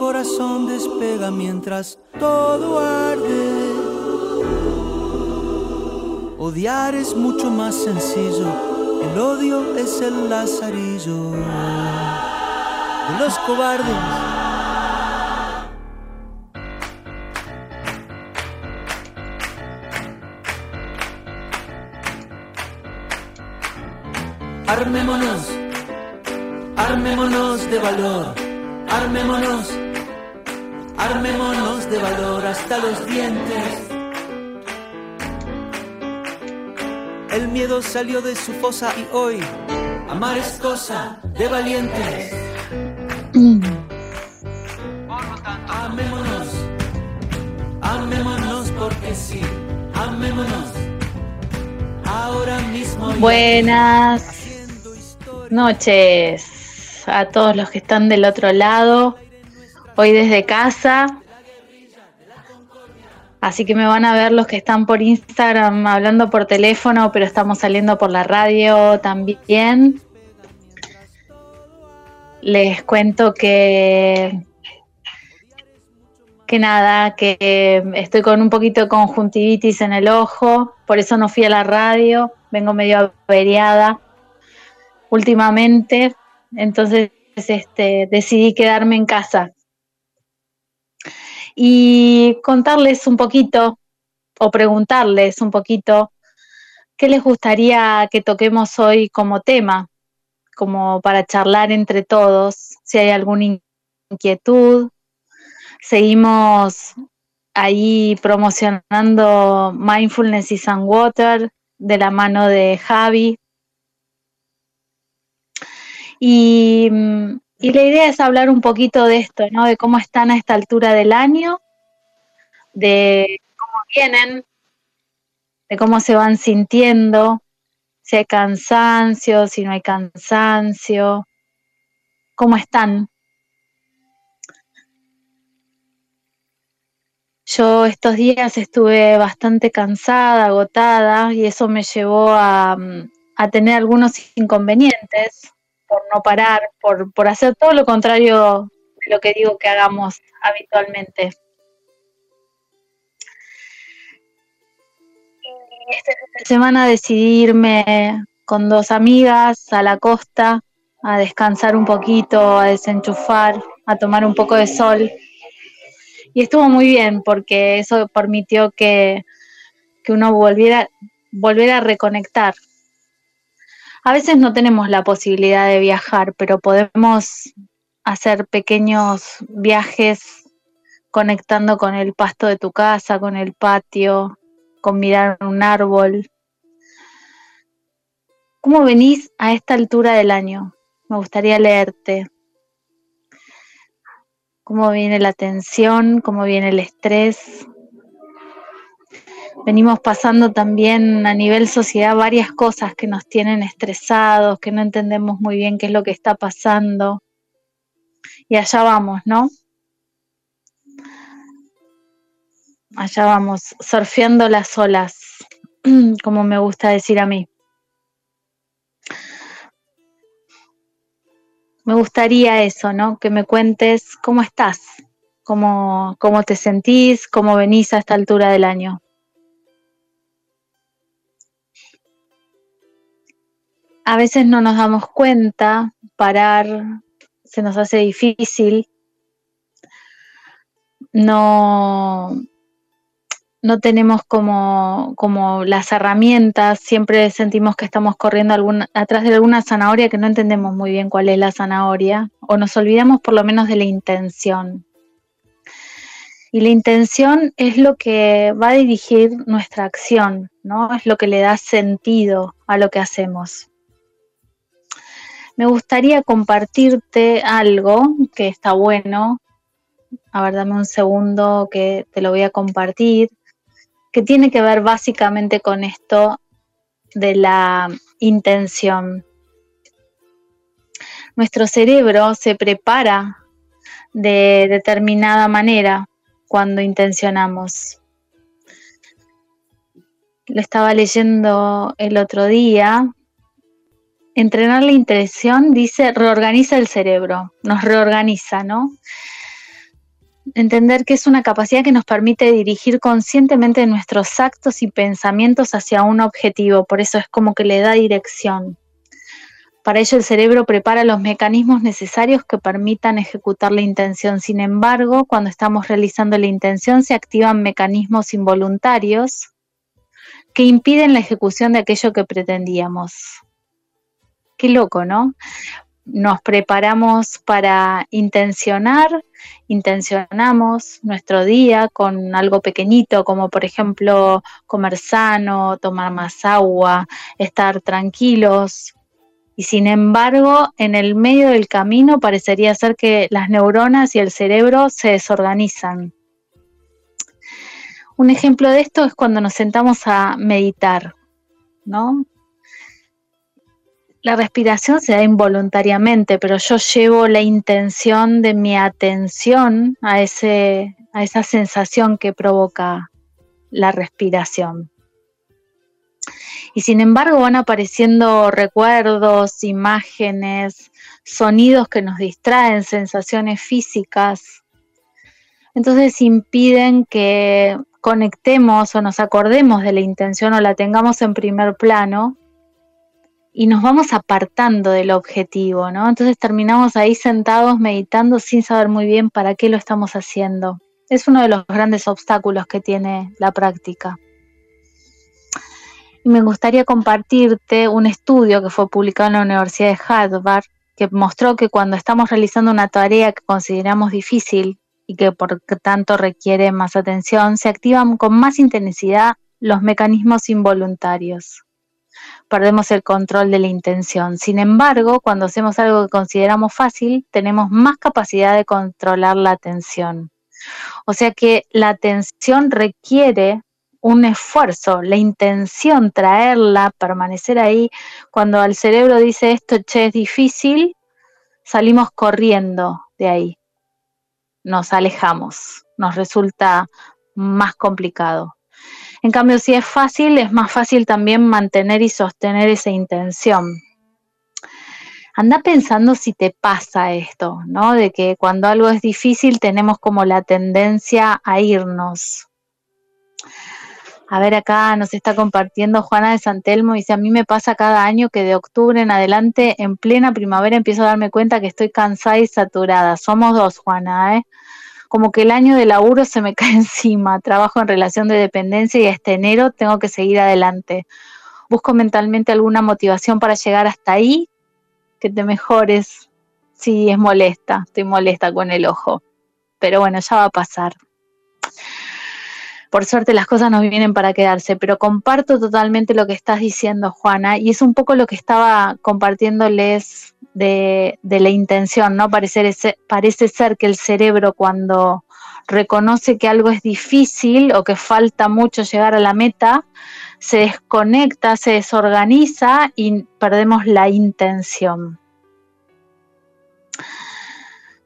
corazón despega mientras todo arde. Odiar es mucho más sencillo, el odio es el lazarillo de los cobardes. Armémonos, armémonos de valor, armémonos, armémonos de valor hasta los dientes. El miedo salió de su fosa y hoy amar es cosa de valientes. Por lo tanto, amémonos, amémonos porque sí, amémonos. Ahora mismo. Buenas noches a todos los que están del otro lado. Hoy desde casa, Así que me van a ver los que están por Instagram hablando por teléfono, pero estamos saliendo por la radio también. Les cuento que que nada, que estoy con un poquito de conjuntivitis en el ojo, por eso no fui a la radio, vengo medio averiada últimamente, entonces este, decidí quedarme en casa y contarles un poquito o preguntarles un poquito qué les gustaría que toquemos hoy como tema, como para charlar entre todos, si hay alguna inquietud. Seguimos ahí promocionando Mindfulness is and Water de la mano de Javi. Y mm, y la idea es hablar un poquito de esto, ¿no? De cómo están a esta altura del año, de cómo vienen, de cómo se van sintiendo, si hay cansancio, si no hay cansancio, cómo están. Yo estos días estuve bastante cansada, agotada, y eso me llevó a, a tener algunos inconvenientes por no parar, por, por hacer todo lo contrario de lo que digo que hagamos habitualmente. Y esta semana decidí irme con dos amigas a la costa a descansar un poquito, a desenchufar, a tomar un poco de sol. Y estuvo muy bien porque eso permitió que, que uno volviera, volviera a reconectar a veces no tenemos la posibilidad de viajar, pero podemos hacer pequeños viajes conectando con el pasto de tu casa, con el patio, con mirar un árbol. ¿Cómo venís a esta altura del año? Me gustaría leerte. ¿Cómo viene la tensión? ¿Cómo viene el estrés? Venimos pasando también a nivel sociedad varias cosas que nos tienen estresados, que no entendemos muy bien qué es lo que está pasando. Y allá vamos, ¿no? Allá vamos, surfeando las olas, como me gusta decir a mí. Me gustaría eso, ¿no? Que me cuentes cómo estás, cómo, cómo te sentís, cómo venís a esta altura del año. A veces no nos damos cuenta, parar se nos hace difícil, no, no tenemos como, como, las herramientas, siempre sentimos que estamos corriendo atrás de alguna zanahoria que no entendemos muy bien cuál es la zanahoria, o nos olvidamos por lo menos de la intención. Y la intención es lo que va a dirigir nuestra acción, ¿no? Es lo que le da sentido a lo que hacemos me gustaría compartirte algo que está bueno. A ver, dame un segundo que te lo voy a compartir, que tiene que ver básicamente con esto de la intención. Nuestro cerebro se prepara de determinada manera cuando intencionamos. Lo estaba leyendo el otro día Entrenar la intención, dice, reorganiza el cerebro, nos reorganiza, ¿no? entender que es una capacidad que nos permite dirigir conscientemente nuestros actos y pensamientos hacia un objetivo, por eso es como que le da dirección. Para ello el cerebro prepara los mecanismos necesarios que permitan ejecutar la intención. Sin embargo, cuando estamos realizando la intención se activan mecanismos involuntarios que impiden la ejecución de aquello que pretendíamos. Qué loco, ¿no? Nos preparamos para intencionar, intencionamos nuestro día con algo pequeñito, como por ejemplo comer sano, tomar más agua, estar tranquilos, y sin embargo, en el medio del camino parecería ser que las neuronas y el cerebro se desorganizan. Un ejemplo de esto es cuando nos sentamos a meditar, ¿no? La respiración se da involuntariamente, pero yo llevo la intención de mi atención a, ese, a esa sensación que provoca la respiración y sin embargo van apareciendo recuerdos, imágenes, sonidos que nos distraen, sensaciones físicas. Entonces impiden que conectemos o nos acordemos de la intención o la tengamos en primer plano y nos vamos apartando del objetivo, ¿no? Entonces terminamos ahí sentados meditando sin saber muy bien para qué lo estamos haciendo. Es uno de los grandes obstáculos que tiene la práctica y me gustaría compartirte un estudio que fue publicado en la Universidad de Harvard que mostró que cuando estamos realizando una tarea que consideramos difícil y que por tanto requiere más atención, se activan con más intensidad los mecanismos involuntarios. Perdemos el control de la intención. Sin embargo, cuando hacemos algo que consideramos fácil, tenemos más capacidad de controlar la atención. O sea que la atención requiere un esfuerzo, la intención, traerla, permanecer ahí. Cuando al cerebro dice esto, che, es difícil, salimos corriendo de ahí, nos alejamos, nos resulta más complicado. En cambio, si es fácil, es más fácil también mantener y sostener esa intención. Anda pensando si te pasa esto, ¿no? De que cuando algo es difícil tenemos como la tendencia a irnos, a ver, acá nos está compartiendo Juana de Santelmo, dice, a mí me pasa cada año que de octubre en adelante, en plena primavera, empiezo a darme cuenta que estoy cansada y saturada. Somos dos, Juana, ¿eh? Como que el año de laburo se me cae encima. Trabajo en relación de dependencia y este enero tengo que seguir adelante. Busco mentalmente alguna motivación para llegar hasta ahí, que te mejores. Sí, es molesta, estoy molesta con el ojo. Pero bueno, ya va a pasar por suerte las cosas nos vienen para quedarse, pero comparto totalmente lo que estás diciendo, Juana, y es un poco lo que estaba compartiéndoles de, la intención, ¿no? Parece, parece ser que el cerebro cuando reconoce que algo es difícil o que falta mucho llegar a la meta, se desconecta, se desorganiza y perdemos la intención.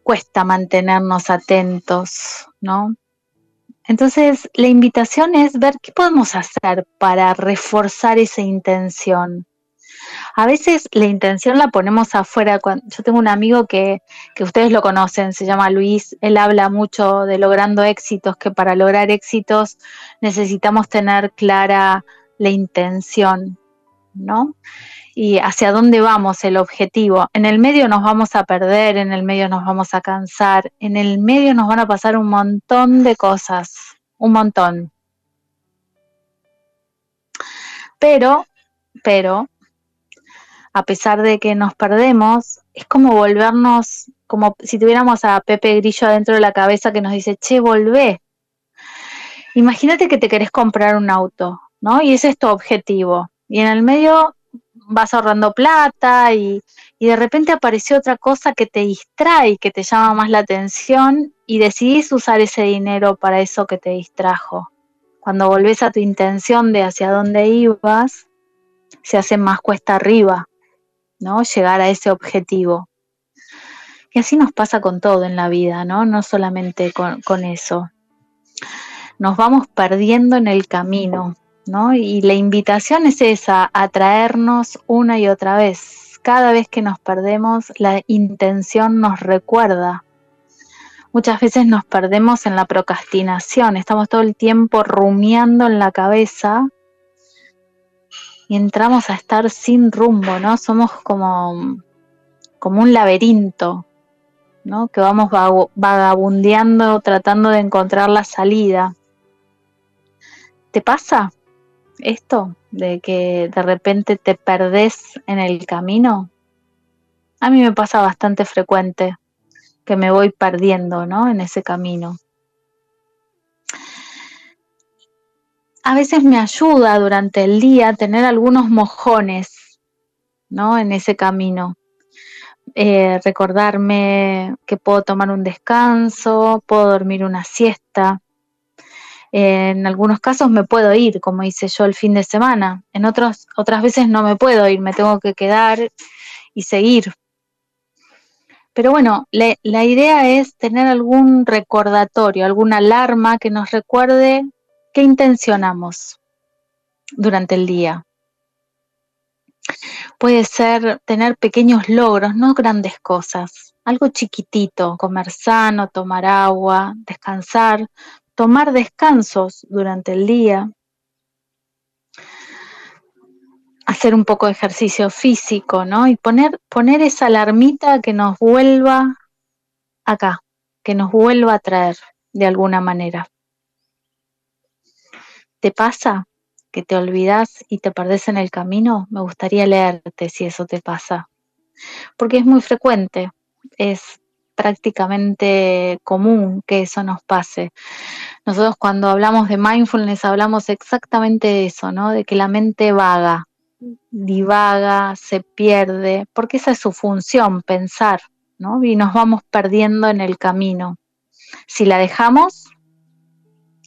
Cuesta mantenernos atentos, ¿no? Entonces, la invitación es ver qué podemos hacer para reforzar esa intención. A veces la intención la ponemos afuera. Yo tengo un amigo que, que ustedes lo conocen, se llama Luis. Él habla mucho de logrando éxitos, que para lograr éxitos necesitamos tener clara la intención, ¿no? y hacia dónde vamos, el objetivo. En el medio nos vamos a perder, en el medio nos vamos a cansar, en el medio nos van a pasar un montón de cosas, un montón. Pero, pero, a pesar de que nos perdemos, es como volvernos, como si tuviéramos a Pepe Grillo adentro de la cabeza que nos dice, che, volvé. Imagínate que te querés comprar un auto, ¿no? Y ese es tu objetivo. Y en el medio vas ahorrando plata y, de repente apareció otra cosa que te distrae, que te llama más la atención y decidís usar ese dinero para eso que te distrajo. Cuando volvés a tu intención de hacia dónde ibas, se hace más cuesta arriba, ¿no? Llegar a ese objetivo. Y así nos pasa con todo en la vida, ¿no? No solamente con, con eso. Nos vamos perdiendo en el camino, y la invitación es esa, atraernos una y otra vez. Cada vez que nos perdemos, la intención nos recuerda. Muchas veces nos perdemos en la procrastinación, estamos todo el tiempo rumiando en la cabeza y entramos a estar sin rumbo, ¿no? Somos como, como un laberinto, ¿no? Que vamos vagabundeando tratando de encontrar la salida. ¿Te pasa esto de que de repente te perdés en el camino? A mí me pasa bastante frecuente que me voy perdiendo, ¿no? En ese camino. A veces me ayuda durante el día tener algunos mojones, ¿no? En ese camino. Eh, recordarme que puedo tomar un descanso, puedo dormir una siesta. En algunos casos me puedo ir, como hice yo el fin de semana. En otros, otras veces no me puedo ir, me tengo que quedar y seguir. Pero bueno, la idea es tener algún recordatorio, alguna alarma que nos recuerde qué intencionamos durante el día. Puede ser tener pequeños logros, no grandes cosas, algo chiquitito, comer sano, tomar agua, descansar, tomar descansos durante el día, hacer un poco de ejercicio físico, ¿no? Y poner, poner esa alarmita que nos vuelva acá, que nos vuelva a traer de alguna manera. ¿Te pasa que te olvidas y te perdés en el camino? Me gustaría leerte si eso te pasa, porque es muy frecuente, es prácticamente común que eso nos pase. Nosotros cuando hablamos de mindfulness hablamos exactamente de eso, ¿no? De que la mente vaga, divaga, se pierde, porque esa es su función, pensar, ¿no? Y nos vamos perdiendo en el camino. Si la dejamos,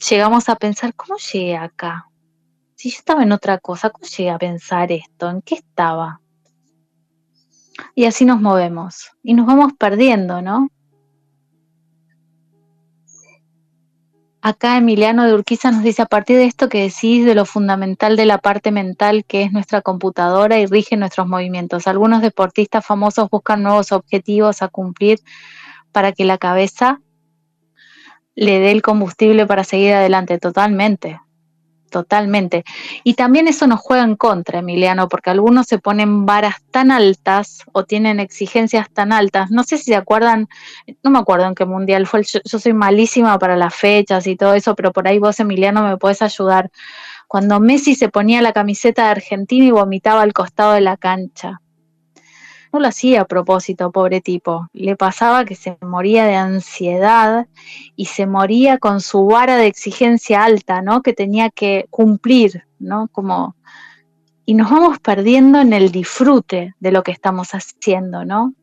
llegamos a pensar, ¿cómo llegué acá? Si yo estaba en otra cosa, ¿cómo llegué a pensar esto? ¿En qué estaba? Y así nos movemos y nos vamos perdiendo, ¿no? Acá Emiliano de Urquiza nos dice, a partir de esto que decís de lo fundamental de la parte mental que es nuestra computadora y rige nuestros movimientos. Algunos deportistas famosos buscan nuevos objetivos a cumplir para que la cabeza le dé el combustible para seguir adelante. Totalmente, totalmente. Y también eso nos juega en contra, Emiliano, porque algunos se ponen varas tan altas o tienen exigencias tan altas. No sé si se acuerdan, no me acuerdo en qué mundial fue, yo, soy malísima para las fechas y todo eso, pero por ahí vos, Emiliano, me puedes ayudar. Cuando Messi se ponía la camiseta de Argentina y vomitaba al costado de la cancha. No lo hacía a propósito, pobre tipo. Le pasaba que se moría de ansiedad y se moría con su vara de exigencia alta, ¿no? Que tenía que cumplir, ¿no? Como y nos vamos perdiendo en el disfrute de lo que estamos haciendo, ¿no?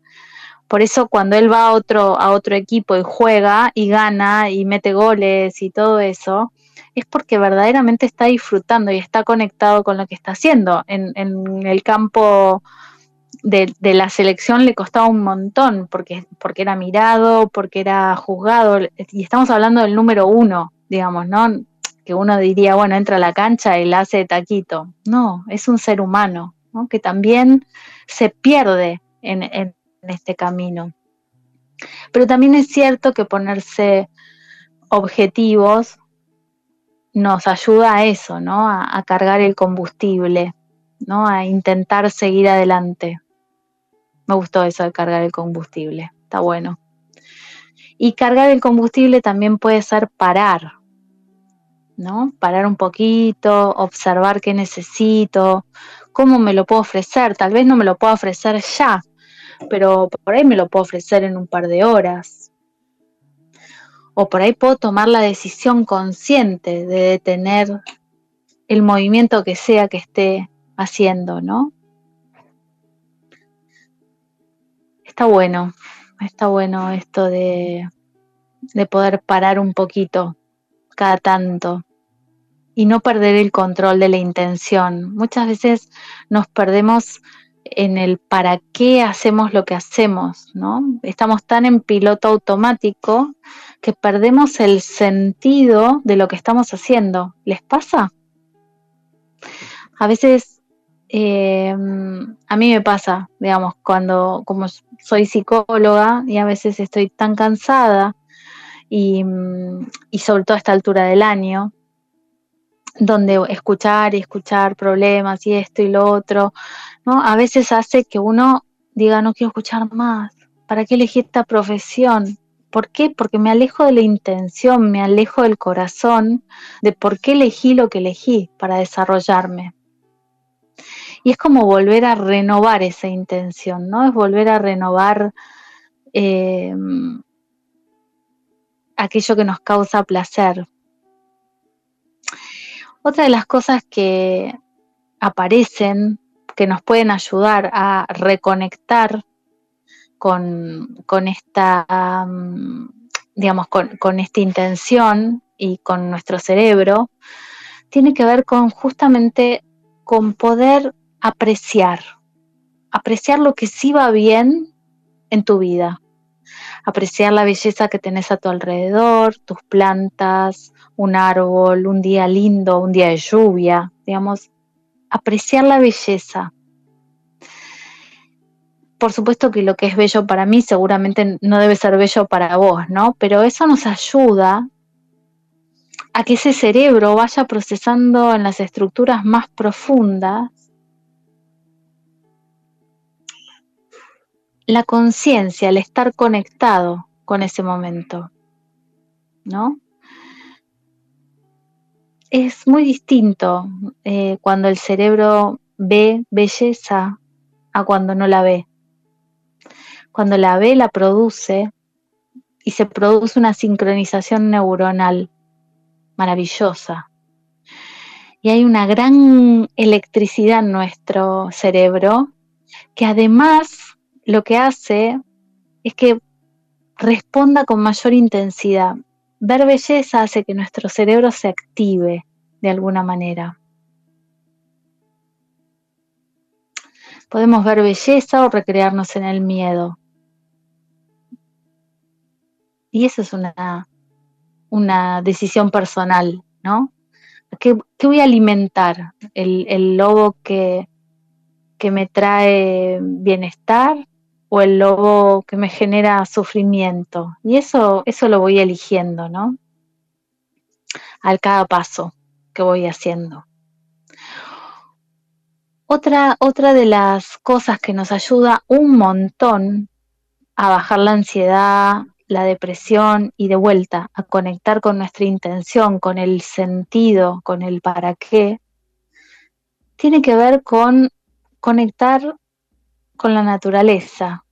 Por eso cuando él va a otro, a otro equipo y juega y gana y mete goles y todo eso, es porque verdaderamente está disfrutando y está conectado con lo que está haciendo. En, en el campo de, la selección le costaba un montón, porque, porque era mirado, porque era juzgado, y estamos hablando del número uno, digamos, ¿no? Que uno diría, bueno, entra a la cancha y la hace taquito. No, es un ser humano, ¿no? Que también se pierde en, en, este camino. Pero también es cierto que ponerse objetivos nos ayuda a eso, ¿no? A, a, cargar el combustible, ¿no? A intentar seguir adelante. Me gustó eso de cargar el combustible, está bueno. Y cargar el combustible también puede ser parar, ¿no? Parar un poquito, observar qué necesito, cómo me lo puedo ofrecer. Tal vez no me lo puedo ofrecer ya, pero por ahí me lo puedo ofrecer en un par de horas. O por ahí puedo tomar la decisión consciente de detener el movimiento que sea que esté haciendo, ¿no? Está bueno, está bueno esto de, de poder parar un poquito cada tanto y no perder el control de la intención. Muchas veces nos perdemos en el para qué hacemos lo que hacemos, ¿no? Estamos tan en piloto automático que perdemos el sentido de lo que estamos haciendo. ¿Les pasa? A veces eh, a mí me pasa, digamos, cuando como soy psicóloga y a veces estoy tan cansada y, y sobre todo a esta altura del año, donde escuchar y escuchar problemas y esto y lo otro, ¿no? A veces hace que uno diga, no quiero escuchar más, ¿para qué elegí esta profesión? ¿Por qué? Porque me alejo de la intención, me alejo del corazón, de por qué elegí lo que elegí para desarrollarme. Y es como volver a renovar esa intención, ¿no? Es volver a renovar eh, aquello que nos causa placer, otra de las cosas que aparecen, que nos pueden ayudar a reconectar con, esta, mm, digamos, con, esta intención y con nuestro cerebro, tiene que ver con justamente con poder apreciar, apreciar lo que sí va bien en tu vida, apreciar la belleza que tenés a tu alrededor, tus plantas, un árbol, un día lindo, un día de lluvia, digamos, apreciar la belleza. Por supuesto que lo que es bello para mí seguramente no debe ser bello para vos, ¿no? Pero eso nos ayuda a que ese cerebro vaya procesando en las estructuras más profundas la conciencia, el estar conectado con ese momento, ¿no? es muy distinto eh, cuando el cerebro ve belleza a cuando no la ve. Cuando la ve, la produce y se produce una sincronización neuronal maravillosa. Y hay una gran electricidad en nuestro cerebro que además lo que hace es que responda con mayor intensidad ver belleza hace que nuestro cerebro se active de alguna manera. Podemos ver belleza o recrearnos en el miedo. Y eso es una, una decisión personal, ¿no? ¿Qué, voy a alimentar? ¿El, el lobo que, que me trae bienestar o el lobo que me genera sufrimiento. Y eso, eso lo voy eligiendo, ¿no? Al cada paso que voy haciendo. Otra, otra de las cosas que nos ayuda un montón a bajar la ansiedad, la depresión y de vuelta a conectar con nuestra intención, con el sentido, con el para qué, tiene que ver con conectar con la naturaleza.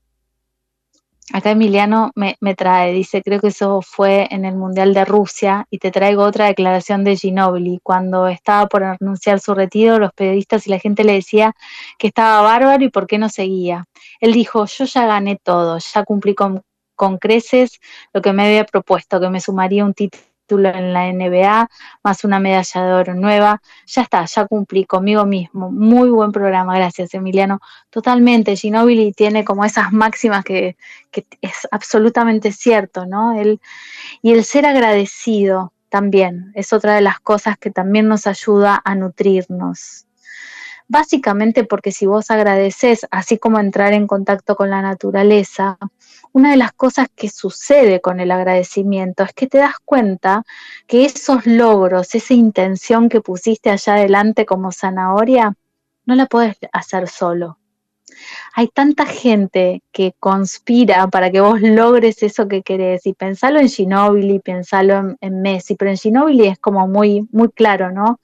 Acá Emiliano me, trae, dice, creo que eso fue en el Mundial de Rusia y te traigo otra declaración de Ginobili. Cuando estaba por anunciar su retiro, los periodistas y la gente le decía que estaba bárbaro y por qué no seguía. Él dijo, yo ya gané todo, ya cumplí con, con creces lo que me había propuesto, que me sumaría un título en la NBA, más una medalla de oro nueva. Ya está, ya cumplí conmigo mismo. Muy buen programa, gracias Emiliano. Totalmente, Ginobili tiene como esas máximas que, que es absolutamente cierto, ¿no? Y el ser agradecido también es otra de las cosas que también nos ayuda a nutrirnos. Básicamente porque si vos agradeces, así como entrar en contacto con la naturaleza, una de las cosas que sucede con el agradecimiento es que te das cuenta que esos logros, esa intención que pusiste allá adelante como zanahoria, no la puedes hacer solo. Hay tanta gente que conspira para que vos logres eso que querés. Y pensalo en Ginobili, pensalo en, Messi, pero en Ginobili es como muy, muy claro, ¿no?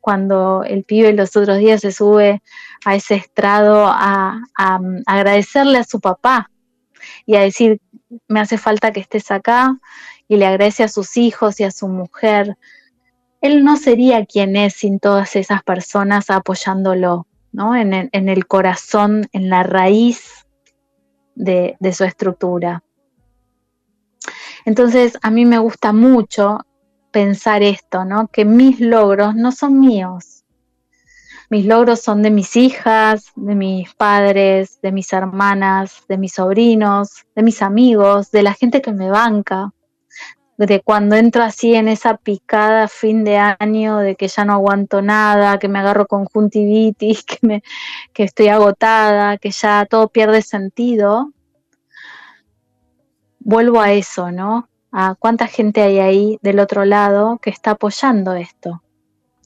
Cuando el pibe los otros días se sube a ese estrado a agradecerle a su papá y a decir, me hace falta que estés acá, y le agradece a sus hijos y a su mujer. Él no sería quien es sin todas esas personas apoyándolo, ¿no? En el, corazón, en la raíz de, de su estructura. Entonces, a mí me gusta mucho pensar esto, ¿no? Que mis logros no son míos, mis logros son de mis hijas, de mis padres, de mis hermanas, de mis sobrinos, de mis amigos, de la gente que me banca, de cuando entro así en esa picada fin de año de que ya no aguanto nada, que me agarro conjuntivitis, que, me, que estoy agotada, que ya todo pierde sentido, vuelvo a eso, ¿no? a cuánta gente hay ahí del otro lado que está apoyando esto,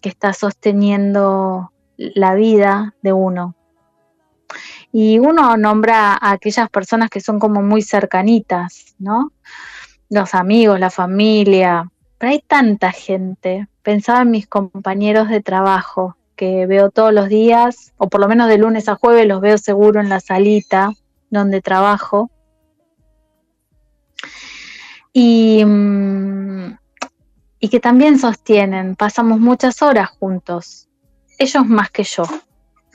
que está sosteniendo la vida de uno. Y uno nombra a aquellas personas que son como muy cercanitas, ¿no? Los amigos, la familia, pero hay tanta gente. Pensaba en mis compañeros de trabajo que veo todos los días, o por lo menos de lunes a jueves los veo seguro en la salita donde trabajo. Y, mm, y que también sostienen, pasamos muchas horas juntos, ellos más que yo,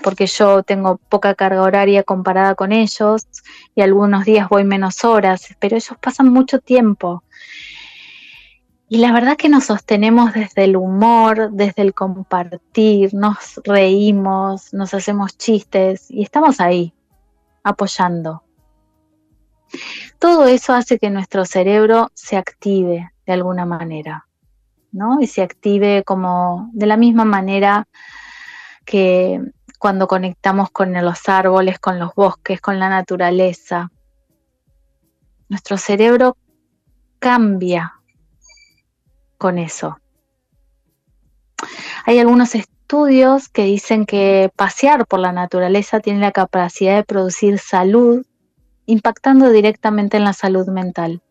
porque yo tengo poca carga horaria comparada con ellos y algunos días voy menos horas, pero ellos pasan mucho tiempo. Y la verdad que nos sostenemos desde el humor, desde el compartir, nos reímos, nos hacemos chistes y estamos ahí, apoyando. Todo eso hace que nuestro cerebro se active de alguna manera, ¿no? Y se active como de la misma manera que cuando conectamos con los árboles, con los bosques, con la naturaleza. Nuestro cerebro cambia con eso. Hay algunos estudios que dicen que pasear por la naturaleza tiene la capacidad de producir salud, impactando directamente en la salud mental.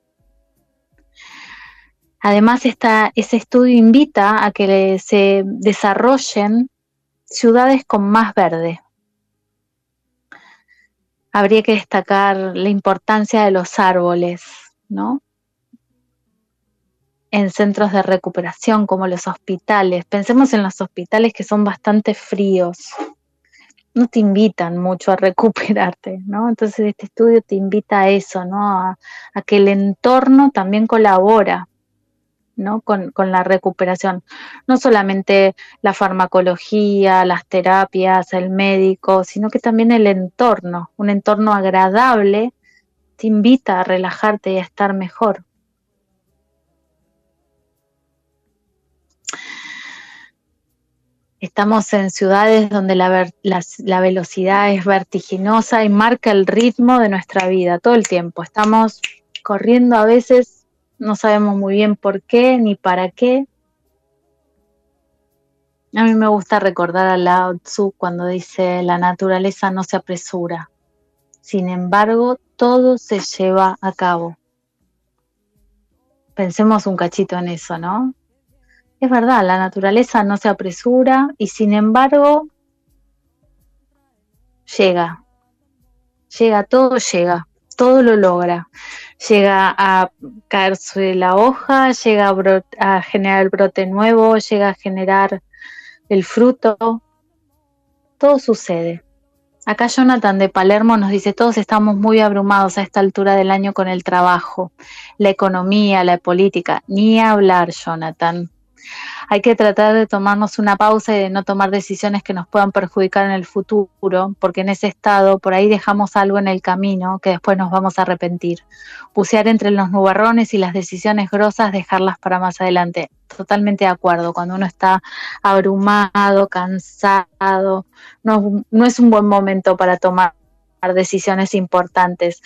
Además, ese estudio invita a que se desarrollen ciudades con más verde. Habría que destacar la importancia de los árboles, ¿no? En centros de recuperación como los hospitales. Pensemos en los hospitales que son bastante fríos. No te invitan mucho a recuperarte, ¿no? Entonces este estudio te invita a eso, ¿no? A, que el entorno también colabora con, la recuperación. No solamente la farmacología, las terapias, el médico, sino que también el entorno, un entorno agradable, te invita a relajarte y a estar mejor. Estamos en ciudades donde la, la, velocidad es vertiginosa y marca el ritmo de nuestra vida todo el tiempo. Estamos corriendo a veces no sabemos muy bien por qué ni para qué. A mí me gusta recordar a Lao Tzu cuando dice la naturaleza no se apresura. Sin embargo, todo se lleva a cabo. Pensemos un cachito en eso, ¿no? Es verdad, la naturaleza no se apresura y sin embargo llega. Llega, todo llega, todo lo logra llega a caerse la hoja, llega a, generar el brote nuevo, llega a generar el fruto. Todo sucede. Acá Jonathan de Palermo nos dice, todos estamos muy abrumados a esta altura del año con el trabajo, la economía, la política. Ni hablar, Jonathan hay que tratar de tomarnos una pausa y de no tomar decisiones que nos puedan perjudicar en el futuro, porque en ese estado por ahí dejamos algo en el camino que después nos vamos a arrepentir. Bucear entre los nubarrones y las decisiones grosas, dejarlas para más adelante. Totalmente de acuerdo, cuando uno está abrumado, cansado, no, no es un buen momento para tomar decisiones importantes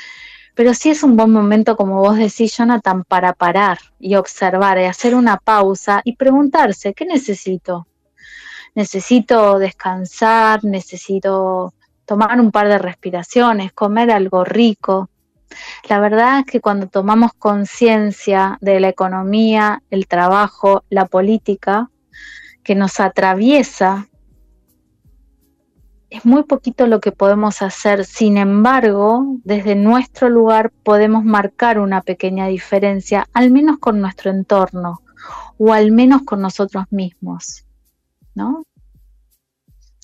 pero sí es un buen momento, como vos decís, Jonathan, para parar y observar y hacer una pausa y preguntarse, ¿qué necesito? Necesito descansar, necesito tomar un par de respiraciones, comer algo rico. La verdad es que cuando tomamos conciencia de la economía, el trabajo, la política, que nos atraviesa es muy poquito lo que podemos hacer, sin embargo, desde nuestro lugar podemos marcar una pequeña diferencia, al menos con nuestro entorno o al menos con nosotros mismos, ¿no?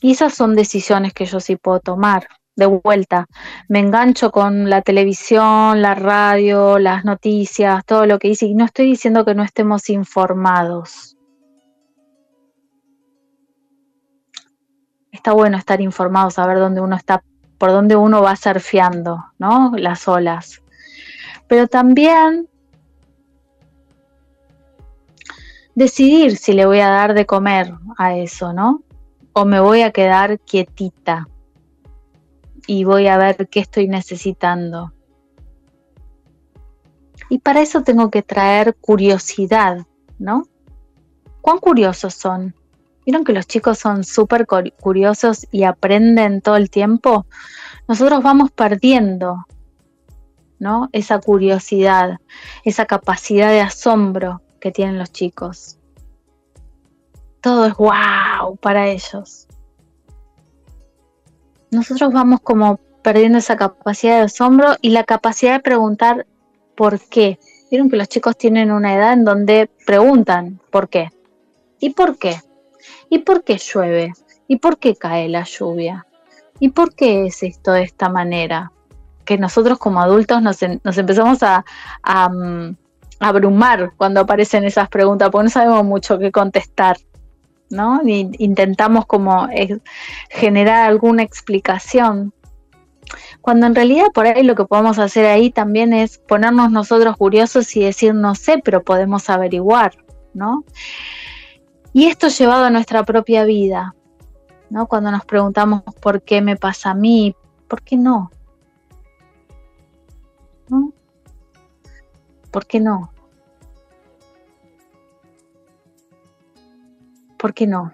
Y esas son decisiones que yo sí puedo tomar. De vuelta, me engancho con la televisión, la radio, las noticias, todo lo que dice, y no estoy diciendo que no estemos informados, está bueno estar informado, saber dónde uno está, por dónde uno va surfeando, ¿no? Las olas. Pero también decidir si le voy a dar de comer a eso, ¿no? O me voy a quedar quietita y voy a ver qué estoy necesitando. Y para eso tengo que traer curiosidad, ¿no? ¿Cuán curiosos son? ¿Vieron que los chicos son súper curiosos y aprenden todo el tiempo? Nosotros vamos perdiendo, ¿no? Esa curiosidad, esa capacidad de asombro que tienen los chicos. Todo es wow para ellos. Nosotros vamos como perdiendo esa capacidad de asombro y la capacidad de preguntar por qué. Vieron que los chicos tienen una edad en donde preguntan por qué. ¿Y por qué? ¿Y por qué llueve? ¿Y por qué cae la lluvia? ¿Y por qué es esto de esta manera? Que nosotros como adultos nos, empezamos a, mm, abrumar cuando aparecen esas preguntas, porque no sabemos mucho qué contestar. ¿no? intentamos como generar alguna explicación. Cuando en realidad por ahí lo que podemos hacer ahí también es ponernos nosotros curiosos y decir no sé, pero podemos averiguar, ¿no? Y esto llevado a nuestra propia vida, ¿no? Cuando nos preguntamos por qué me pasa a mí, ¿por qué no? ¿Por qué no? ¿Por qué no?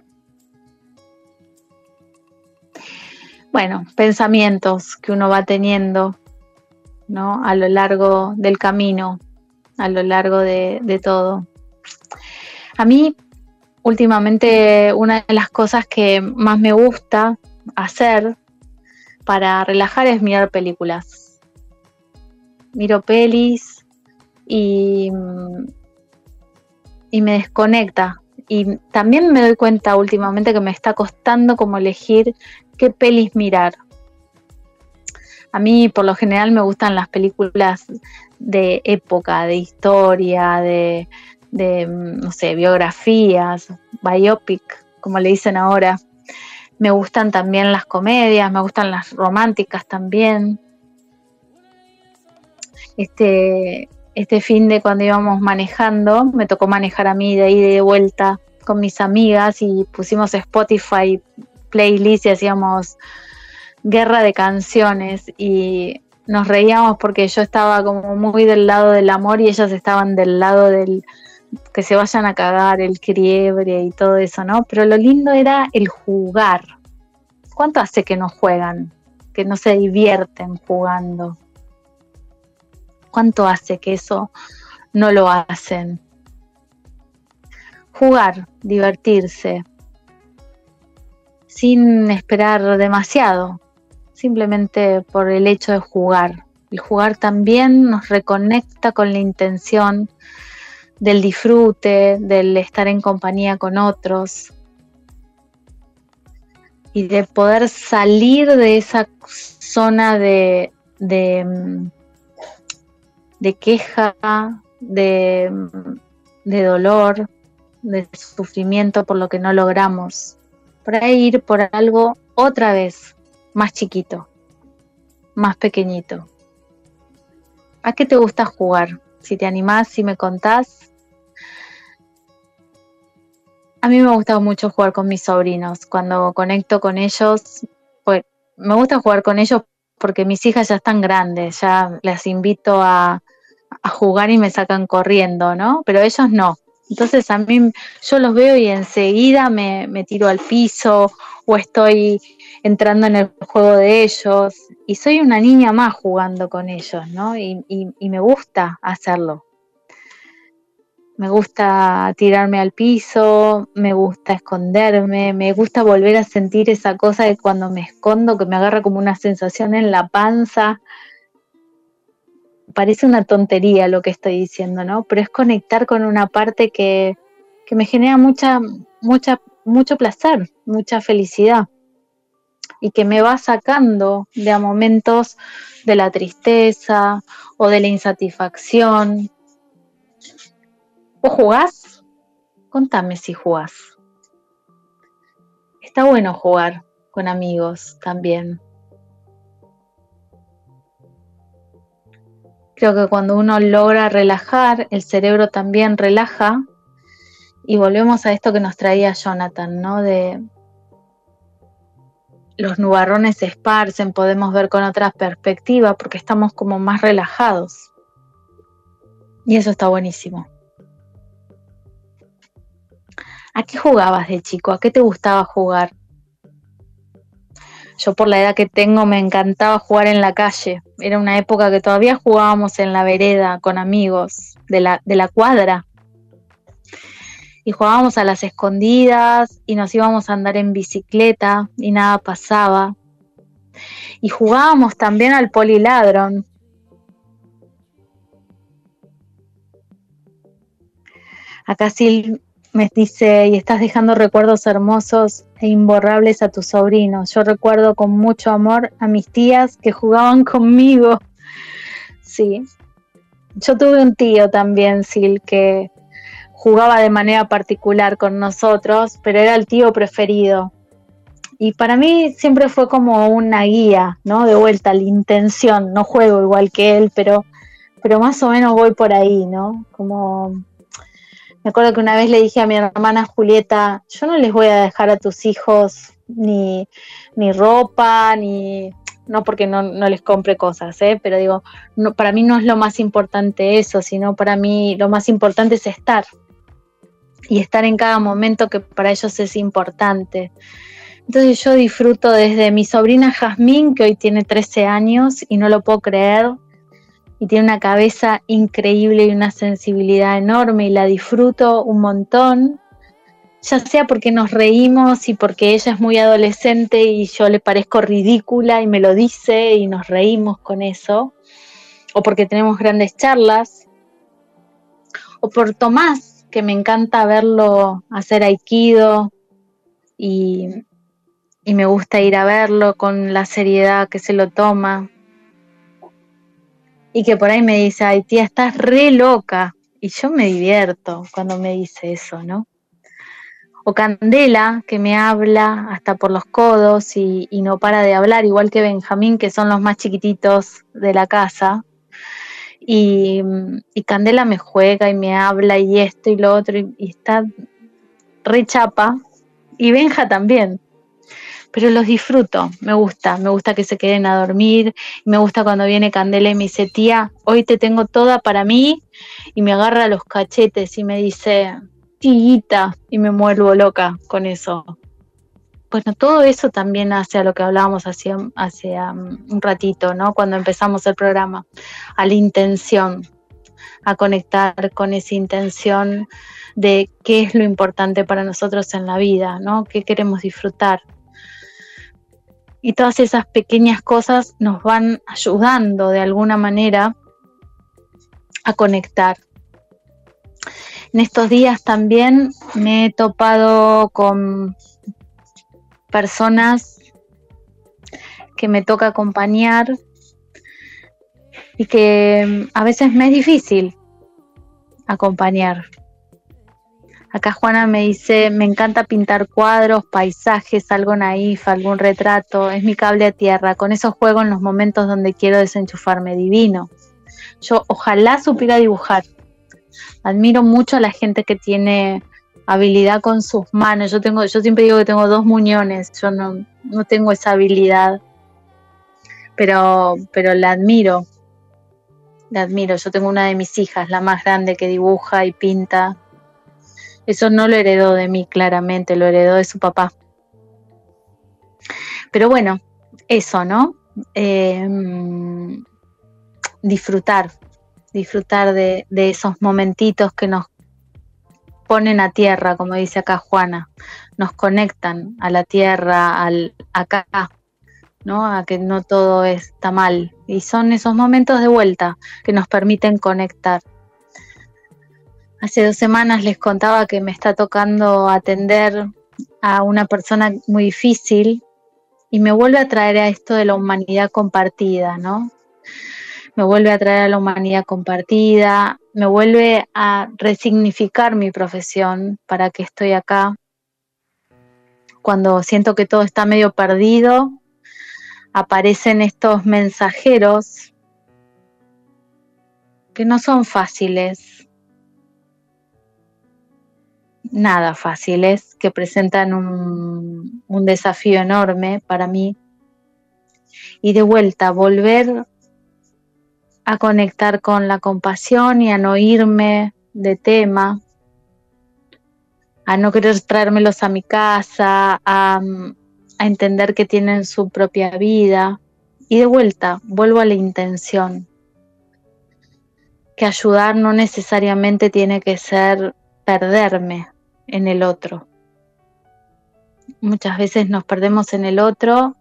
Bueno, pensamientos que uno va teniendo, ¿no? A lo largo del camino, a lo largo de todo. A mí, últimamente, una de las cosas que más me gusta hacer para relajar es mirar películas. Miro pelis y, y me desconecta y también me doy cuenta últimamente que me está costando como elegir qué pelis mirar. A mí por lo general me gustan las películas de época, de historia, de, no sé, biografías, biopic, como le dicen ahora. Me gustan también las comedias, me gustan las románticas también. Este, este fin de cuando íbamos manejando, me tocó manejar a mí de ahí de vuelta con mis amigas y pusimos Spotify playlist y hacíamos guerra de canciones y nos reíamos porque yo estaba como muy del lado del amor y ellas estaban del lado del que se vayan a cagar, el quiebre y todo eso, ¿no? Pero lo lindo era el jugar. ¿Cuánto hace que no juegan? Que no se divierten jugando. ¿Cuánto hace que eso no lo hacen? Jugar, divertirse, sin esperar demasiado, simplemente por el hecho de jugar. El jugar también nos reconecta con la intención del disfrute, del estar en compañía con otros y de poder salir de esa zona de, de mm, de queja, de, dolor, de sufrimiento por lo que no logramos, para ir por algo otra vez más chiquito, más pequeñito. ¿A qué te gusta jugar? Si te animás, si me contás. A mí me gusta mucho jugar con mis sobrinos. Cuando conecto con ellos, pues me gusta jugar con ellos porque mis hijas ya están grandes, ya las invito a, jugar y me sacan corriendo, ¿no? Pero ellos no. Entonces a mí yo los veo y enseguida me, me tiro al piso o estoy entrando en el juego de ellos y soy una niña más jugando con ellos, ¿no? y me gusta hacerlo me gusta tirarme al piso, me gusta esconderme, me gusta volver a sentir esa cosa de cuando me escondo, que me agarra como una sensación en la panza. Parece una tontería lo que estoy diciendo, ¿no? Pero es conectar con una parte que, que me genera mucha, mucha, mucho placer, mucha felicidad y que me va sacando de a momentos de la tristeza o de la insatisfacción ¿Vos jugás? Contame si jugás. Está bueno jugar con amigos también. Creo que cuando uno logra relajar, el cerebro también relaja y volvemos a esto que nos traía Jonathan, ¿no? De los nubarrones se esparcen, podemos ver con otra perspectiva porque estamos como más relajados. Y eso está buenísimo. ¿A qué jugabas de chico? ¿A qué te gustaba jugar? Yo por la edad que tengo me encantaba jugar en la calle. Era una época que todavía jugábamos en la vereda con amigos de la, de la cuadra. Y jugábamos a las escondidas y nos íbamos a andar en bicicleta y nada pasaba. Y jugábamos también al poliladron. Acá sí me dice, y estás dejando recuerdos hermosos e imborrables a tus sobrinos. Yo recuerdo con mucho amor a mis tías que jugaban conmigo. Sí. Yo tuve un tío también, Sil, que jugaba de manera particular con nosotros, pero era el tío preferido. Y para mí siempre fue como una guía, ¿no? De vuelta, la intención. No juego igual que él, pero, pero más o menos voy por ahí, ¿no? Como me acuerdo que una vez le dije a mi hermana Julieta, yo no les voy a dejar a tus hijos ni, ropa, ni... No porque no, les compre cosas, ¿eh? pero digo, no, para mí no es lo más importante eso, sino para mí lo más importante es estar. Y estar en cada momento que para ellos es importante. Entonces yo disfruto desde mi sobrina Jazmín, que hoy tiene 13 años y no lo puedo creer, y tiene una cabeza increíble y una sensibilidad enorme y la disfruto un montón, ya sea porque nos reímos y porque ella es muy adolescente y yo le parezco ridícula y me lo dice y nos reímos con eso, o porque tenemos grandes charlas, o por Tomás, que me encanta verlo hacer aikido y, y me gusta ir a verlo con la seriedad que se lo toma y que por ahí me dice, ay tía, estás re loca. Y yo me divierto cuando me dice eso, ¿no? O Candela, que me habla hasta por los codos y, no para de hablar, igual que Benjamín, que son los más chiquititos de la casa. Y, Candela me juega y me habla y esto y lo otro, y, y está re chapa. Y Benja también pero los disfruto, me gusta, me gusta que se queden a dormir, me gusta cuando viene Candela y me dice, tía, hoy te tengo toda para mí, y me agarra los cachetes y me dice, tiguita, y me muevo loca con eso. Bueno, todo eso también hace a lo que hablábamos hace, hace um, un ratito, ¿no? Cuando empezamos el programa, a la intención, a conectar con esa intención de qué es lo importante para nosotros en la vida, ¿no? ¿Qué queremos disfrutar? Y todas esas pequeñas cosas nos van ayudando de alguna manera a conectar. En estos días también me he topado con personas que me toca acompañar y que a veces me es difícil acompañar. Acá Juana me dice, me encanta pintar cuadros, paisajes, algo naif, algún retrato, es mi cable a tierra, con eso juego en los momentos donde quiero desenchufarme, divino. Yo ojalá supiera dibujar. Admiro mucho a la gente que tiene habilidad con sus manos. Yo tengo, yo siempre digo que tengo dos muñones, yo no, no tengo esa habilidad. Pero, pero la admiro. La admiro. Yo tengo una de mis hijas, la más grande, que dibuja y pinta eso no lo heredó de mí claramente, lo heredó de su papá. Pero bueno, eso, ¿no? Em, disfrutar, disfrutar de, esos momentitos que nos ponen a tierra, como dice acá Juana, nos conectan a la tierra, al acá, ¿no? A que no todo está mal. Y son esos momentos de vuelta que nos permiten conectar. Hace dos semanas les contaba que me está tocando atender a una persona muy difícil y me vuelve a traer a esto de la humanidad compartida, ¿no? Me vuelve a traer a la humanidad compartida, me vuelve a resignificar mi profesión, para que estoy acá. Cuando siento que todo está medio perdido, aparecen estos mensajeros que no son fáciles, nada fáciles, que presentan un, desafío enorme para mí. Y de vuelta, volver a conectar con la compasión y a no irme de tema, a no querer traérmelos a mi casa, a, a entender que tienen su propia vida. Y de vuelta, vuelvo a la intención, que ayudar no necesariamente tiene que ser perderme en el otro. Muchas veces nos perdemos en el otro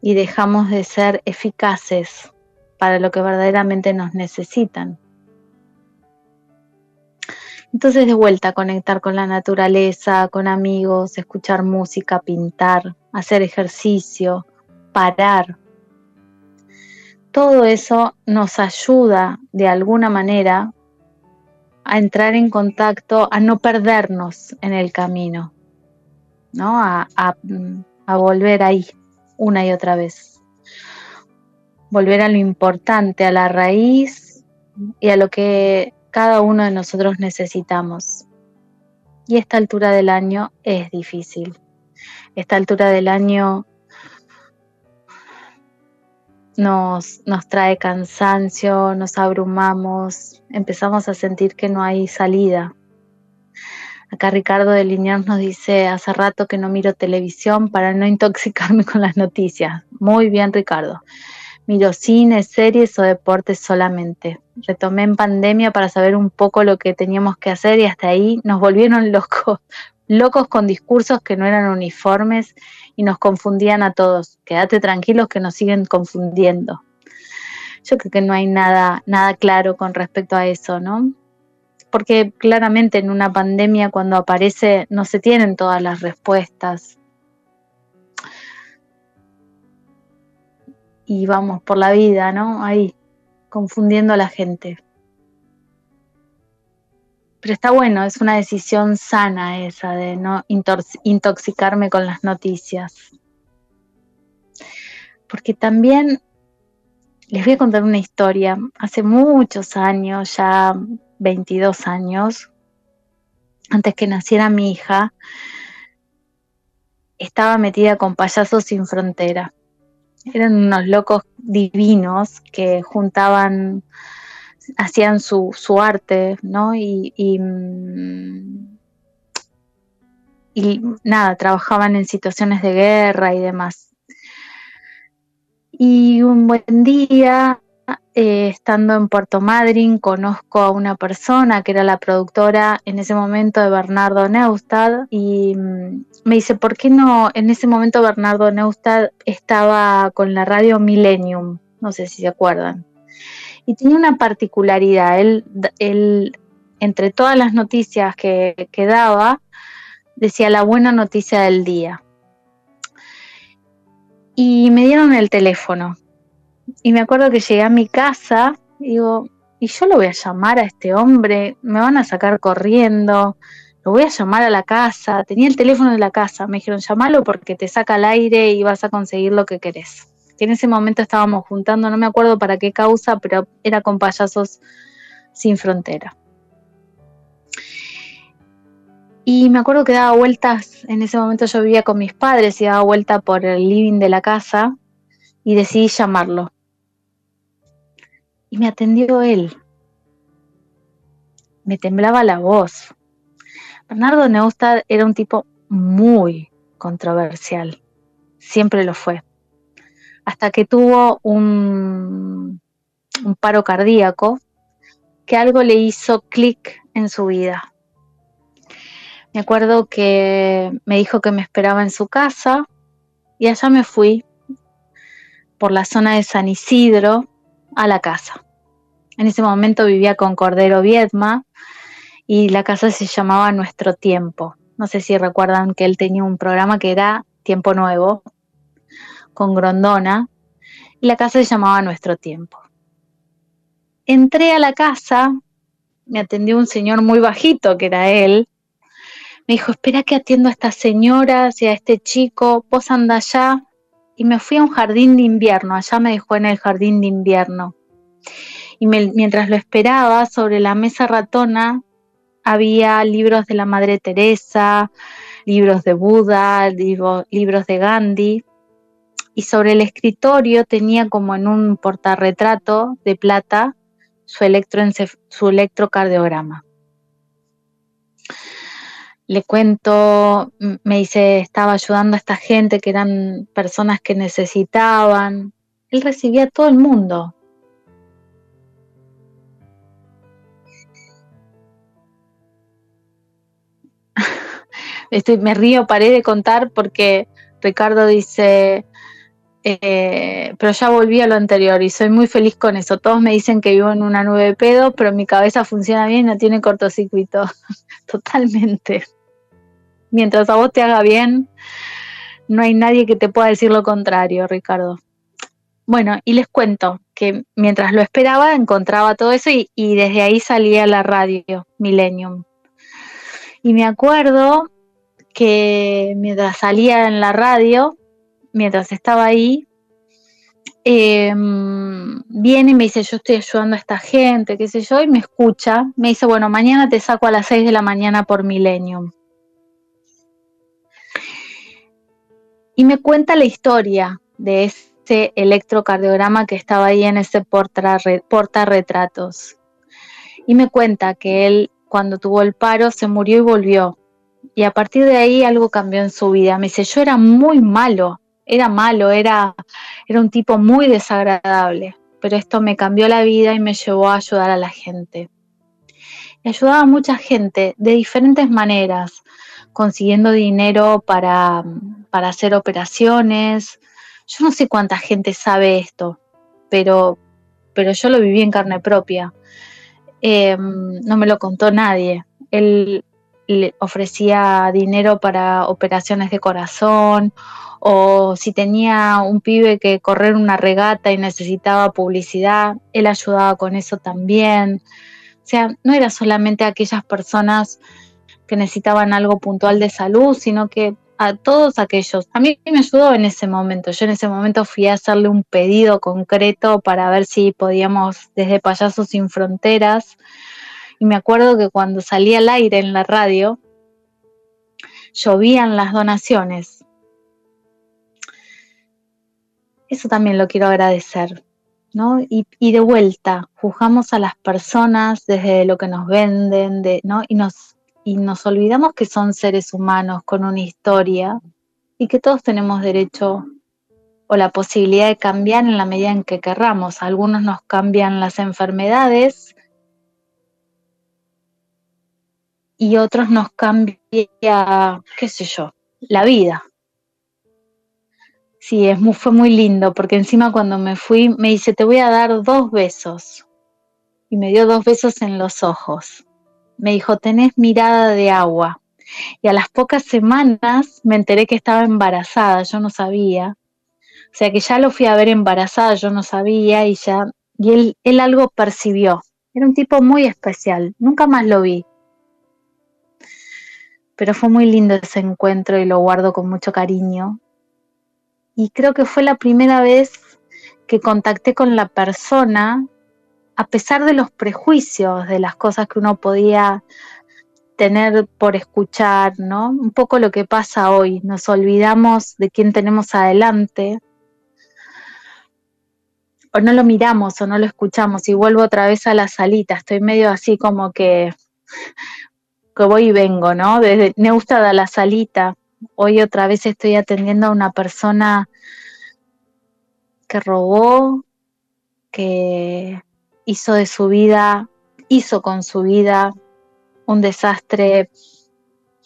y dejamos de ser eficaces para lo que verdaderamente nos necesitan. Entonces de vuelta conectar con la naturaleza, con amigos, escuchar música, pintar, hacer ejercicio, parar. Todo eso nos ayuda de alguna manera a entrar en contacto, a no perdernos en el camino, ¿no? A, a volver ahí una y otra vez. Volver a lo importante, a la raíz y a lo que cada uno de nosotros necesitamos. Y esta altura del año es difícil. Esta altura del año nos, nos trae cansancio, nos abrumamos, empezamos a sentir que no hay salida. Acá Ricardo de Liniers nos dice, hace rato que no miro televisión para no intoxicarme con las noticias. Muy bien, Ricardo. Miro cine, series o deportes solamente. Retomé en pandemia para saber un poco lo que teníamos que hacer y hasta ahí nos volvieron locos, locos con discursos que no eran uniformes y nos confundían a todos. Quédate tranquilos que nos siguen confundiendo. Yo creo que no hay nada, nada claro con respecto a eso, ¿no? Porque claramente en una pandemia cuando aparece no se tienen todas las respuestas. y vamos por la vida, ¿no? Ahí, confundiendo a la gente. Pero está bueno, es una decisión sana esa de no intoxicarme con las noticias. Porque también les voy a contar una historia. Hace muchos años, ya 22 años, antes que naciera mi hija, estaba metida con Payasos sin Frontera eran unos locos divinos que juntaban, hacían su, su arte, ¿no? Mm, y, nada, trabajaban en situaciones de guerra y demás. Y un buen día eh, estando en Puerto Madryn, conozco a una persona que era la productora en ese momento de Bernardo Neustad y mm, me dice, ¿por qué no? En ese momento Bernardo Neustad estaba con la radio Millennium, no sé si se acuerdan. Y tenía una particularidad, él, entre todas las noticias que, daba, decía la buena noticia del día. Y me dieron el teléfono. Y me acuerdo que llegué a mi casa digo, y yo lo voy a llamar a este hombre, me van a sacar corriendo, lo voy a llamar a la casa, tenía el teléfono de la casa, me dijeron, llamalo porque te saca al aire y vas a conseguir lo que querés. Que en ese momento estábamos juntando, no me acuerdo para qué causa, pero era con payasos sin frontera. Y me acuerdo que daba vueltas, en ese momento yo vivía con mis padres y daba vuelta por el living de la casa y decidí llamarlo y me atendió él. Me temblaba la voz. Bernardo Neustad era un tipo muy controversial, siempre lo fue, hasta que tuvo un, paro cardíaco que algo le hizo clic en su vida. Me acuerdo que me dijo que me esperaba en su casa y allá me fui por la zona de San Isidro a la casa. En ese momento vivía con Cordero Viedma y la casa se llamaba Nuestro Tiempo. No sé si recuerdan que él tenía un programa que era Tiempo Nuevo con Grondona y la casa se llamaba Nuestro Tiempo. Entré a la casa, me atendió un señor muy bajito que era él. Me dijo, espera que atiendo a esta señora, y a este chico, vos anda allá. Y me fui a un jardín de invierno, allá me dejó en el jardín de invierno y mientras lo esperaba, sobre la mesa ratona había libros de la Madre Teresa, libros de Buda, libros de Gandhi, y sobre el escritorio tenía como en un portarretrato de plata su, electrocardiograma. Le cuento, me dice, estaba ayudando a esta gente que eran personas que necesitaban. Él recibía a todo el mundo. Me río, paré de contar porque Ricardo dice, eh, pero ya volví a lo anterior y soy muy feliz con eso. Todos me dicen que vivo en una nube de pedo, pero mi cabeza funciona bien y no tiene cortocircuito. Totalmente. Mientras a vos te haga bien, no hay nadie que te pueda decir lo contrario, Ricardo. Bueno, y les cuento que mientras lo esperaba encontraba todo eso y, y desde ahí salía la radio Millennium. Y me acuerdo que mientras salía en la radio, mientras estaba ahí, em, viene y me dice, yo estoy ayudando a esta gente, qué sé yo, y me escucha, me dice, bueno, mañana te saco a las 6 de la mañana por Millennium. Y me cuenta la historia de ese electrocardiograma que estaba ahí en ese portarretratos. Y me cuenta que él, cuando tuvo el paro, se murió y volvió. Y a partir de ahí algo cambió en su vida. Me dice, yo era muy malo, era malo, era, era un tipo muy desagradable, pero esto me cambió la vida y me llevó a ayudar a la gente. Y ayudaba a mucha gente de diferentes maneras, consiguiendo dinero para, para hacer operaciones. Yo no sé cuánta gente sabe esto, pero, pero yo lo viví en carne propia. Em, no me lo contó nadie. Le ofrecía dinero para operaciones de corazón o si tenía un pibe que correr una regata y necesitaba publicidad, él ayudaba con eso también. O sea, no era solamente aquellas personas que necesitaban algo puntual de salud, sino que a todos aquellos. A mí me ayudó en ese momento. Yo en ese momento fui a hacerle un pedido concreto para ver si podíamos desde Payasos sin Fronteras. Y me acuerdo que cuando salía al aire en la radio, llovían las donaciones Eso también lo quiero agradecer. ¿no? Y, de vuelta, juzgamos a las personas desde lo que nos venden, de, ¿no? Y nos, y nos olvidamos que son seres humanos con una historia y que todos tenemos derecho o la posibilidad de cambiar en la medida en que querramos. algunos nos cambian las enfermedades y otros nos cambia, qué sé yo, la vida. Sí, es muy, fue muy lindo, porque encima cuando me fui me dice, te voy a dar dos besos. Y me dio dos besos en los ojos. Me dijo, tenés mirada de agua. Y a las pocas semanas me enteré que estaba embarazada, yo no sabía. O sea que ya lo fui a ver embarazada, yo no sabía, y ya, y él, él algo percibió. Era un tipo muy especial, nunca más lo vi. Pero fue muy lindo ese encuentro y lo guardo con mucho cariño. Y creo que fue la primera vez que contacté con la persona, a pesar de los prejuicios, de las cosas que uno podía tener por escuchar, ¿no? Un poco lo que pasa hoy, nos olvidamos de quién tenemos adelante, o no lo miramos o no lo escuchamos. Y vuelvo otra vez a la salita, estoy medio así como que, que voy y vengo, ¿no? Desde Neustadt a la salita, Hoy otra vez estoy atendiendo a una persona que robó, que hizo de su vida, hizo con su vida un desastre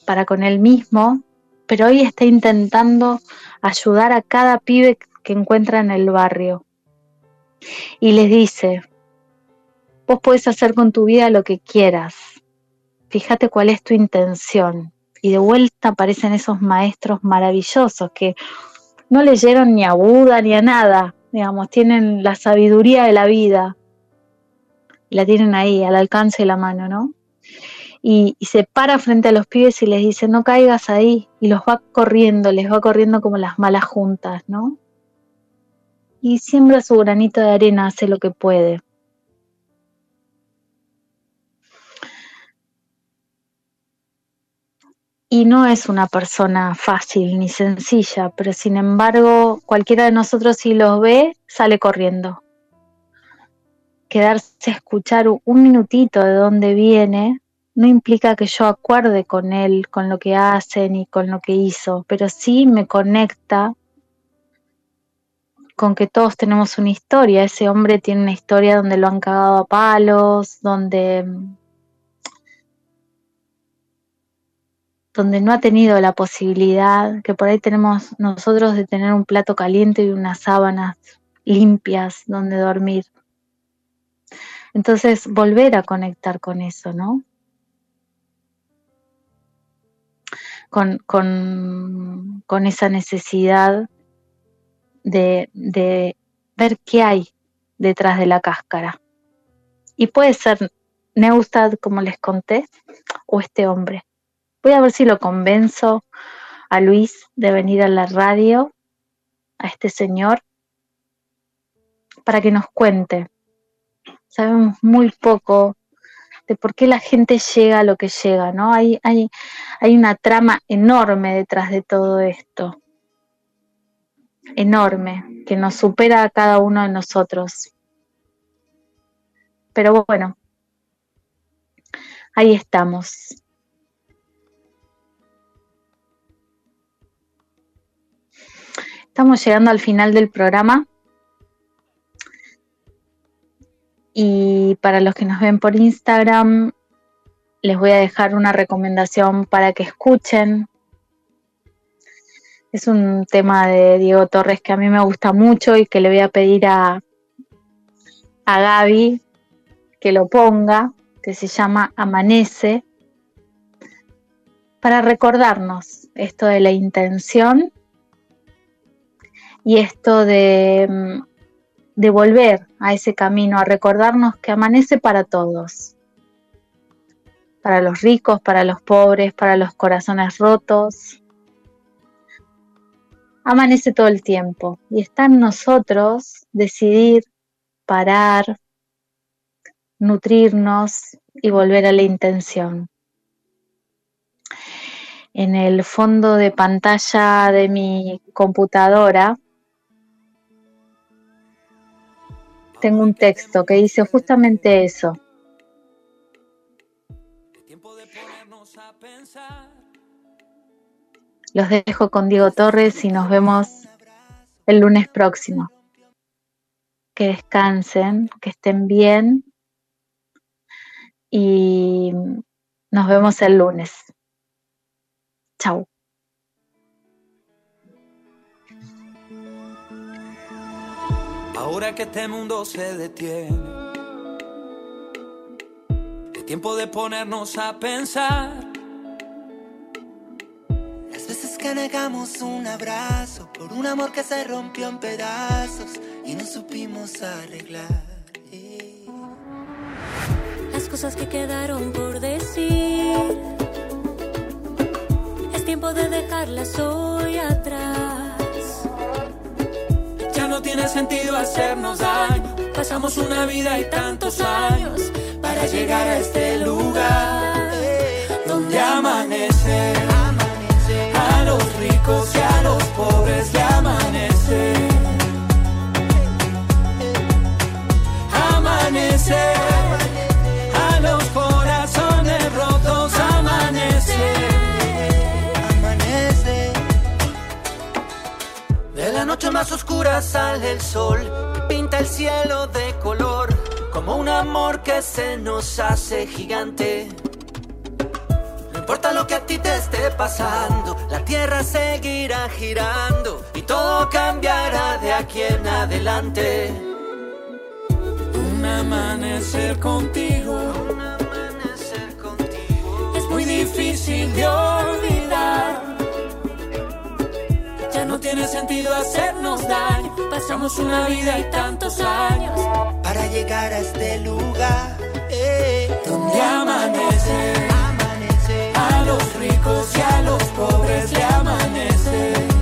para con él mismo, pero hoy está intentando ayudar a cada pibe que encuentra en el barrio. Y les dice, vos podés hacer con tu vida lo que quieras, fíjate cuál es tu intención y de vuelta aparecen esos maestros maravillosos que no leyeron ni a Buda ni a nada, digamos, tienen la sabiduría de la vida, la tienen ahí, al alcance de la mano, ¿no? Y, y, se para frente a los pibes y les dice, no caigas ahí, y los va corriendo, les va corriendo como las malas juntas, ¿no? Y siembra su granito de arena, hace lo que puede. Y no es una persona fácil ni sencilla, pero sin embargo cualquiera de nosotros si los ve sale corriendo. Quedarse a escuchar un minutito de dónde viene no implica que yo acuerde con él, con lo que hace ni con lo que hizo, pero sí me conecta con que todos tenemos una historia. Ese hombre tiene una historia donde lo han cagado a palos, donde donde no ha tenido la posibilidad, que por ahí tenemos nosotros de tener un plato caliente y unas sábanas limpias donde dormir. Entonces, volver a conectar con eso, ¿no? Con, con, esa necesidad de, de ver qué hay detrás de la cáscara. Y puede ser Neustad, como les conté, o este hombre. Voy a ver si lo convenzo a Luis de venir a la radio, a este señor, para que nos cuente. Sabemos muy poco de por qué la gente llega a lo que llega, ¿no? Hay, hay, hay una trama enorme detrás de todo esto, enorme, que nos supera a cada uno de nosotros. Pero bueno, ahí estamos. Estamos llegando al final del programa. Y para los que nos ven por Instagram, les voy a dejar una recomendación para que escuchen. Es un tema de Diego Torres que a mí me gusta mucho y que le voy a pedir a, a Gaby que lo ponga, que se llama Amanece, para recordarnos esto de la intención y esto de, mm, de volver a ese camino, a recordarnos que amanece para todos, para los ricos, para los pobres, para los corazones rotos. Amanece todo el tiempo y está en nosotros decidir parar, nutrirnos y volver a la intención. En el fondo de pantalla de mi computadora tengo un texto que dice justamente eso. Los dejo con Diego Torres y nos vemos el lunes próximo. Que descansen, que estén bien y nos vemos el lunes. Chao. Ahora que este mundo se detiene, es tiempo de ponernos a pensar. Las veces que negamos un abrazo por un amor que se rompió en pedazos y no supimos arreglar. Las cosas que quedaron por decir, es tiempo de dejarlas hoy atrás no tiene sentido hacernos daño. Pasamos una vida y tantos años para llegar a este lugar donde amanece. A los ricos y a los pobres le amanece. Amanece. Noche más oscura sale el sol pinta el cielo de color como un amor que se nos hace gigante. No importa lo que a ti te esté pasando, la tierra seguirá girando y todo cambiará de aquí en adelante. Un amanecer contigo, un amanecer contigo es muy difícil de olvidar no tiene sentido hacernos daño. Pasamos una vida y tantos años para llegar a este lugar eh, donde amanece. amanece. A los ricos y a los pobres le. Amanece.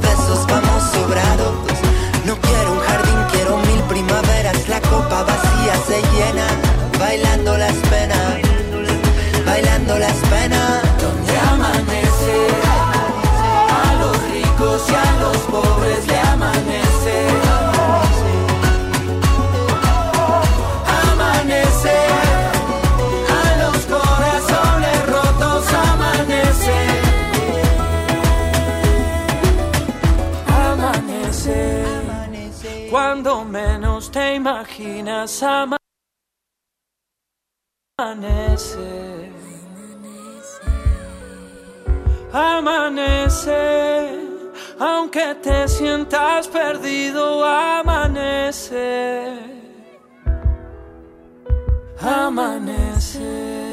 Nos vamos sobrados. No quiero un jardín, quiero mil primaveras. La copa vacía se llena, bailando las penas, bailando las penas. Amanece. Amanece, aunque te sientas perdido, amanece. Amanece.